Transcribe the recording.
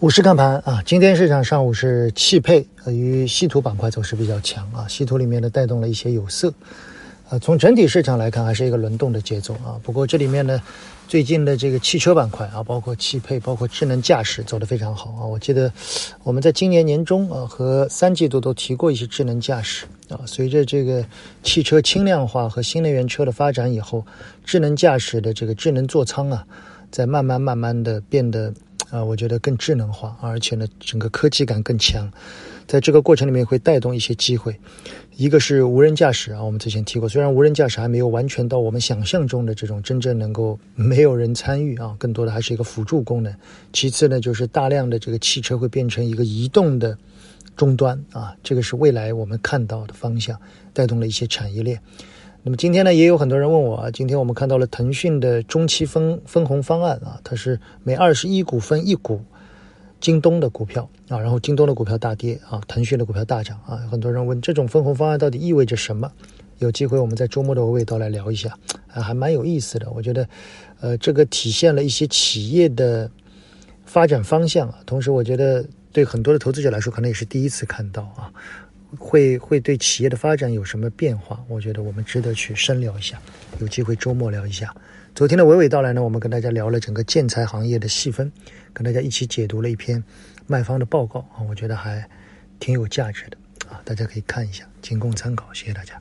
午市看盘啊，今天市场上午是汽配与稀土板块走势比较强啊，稀土里面呢带动了一些有色，呃，从整体市场来看还是一个轮动的节奏啊。不过这里面呢，最近的这个汽车板块啊，包括汽配、包括智能驾驶走得非常好啊。我记得我们在今年年中啊和三季度都提过一些智能驾驶啊，随着这个汽车轻量化和新能源车的发展以后，智能驾驶的这个智能座舱啊，在慢慢慢慢的变得。啊，我觉得更智能化，而且呢，整个科技感更强，在这个过程里面会带动一些机会。一个是无人驾驶啊，我们之前提过，虽然无人驾驶还没有完全到我们想象中的这种真正能够没有人参与啊，更多的还是一个辅助功能。其次呢，就是大量的这个汽车会变成一个移动的终端啊，这个是未来我们看到的方向，带动了一些产业链。那么今天呢，也有很多人问我啊，今天我们看到了腾讯的中期分分红方案啊，它是每二十一股分一股京东的股票啊，然后京东的股票大跌啊，腾讯的股票大涨啊，很多人问这种分红方案到底意味着什么？有机会我们在周末的娓娓道来聊一下啊，还蛮有意思的。我觉得，呃，这个体现了一些企业的发展方向啊，同时我觉得对很多的投资者来说，可能也是第一次看到啊。会会对企业的发展有什么变化？我觉得我们值得去深聊一下，有机会周末聊一下。昨天的娓娓道来呢，我们跟大家聊了整个建材行业的细分，跟大家一起解读了一篇卖方的报告啊，我觉得还挺有价值的啊，大家可以看一下，仅供参考。谢谢大家。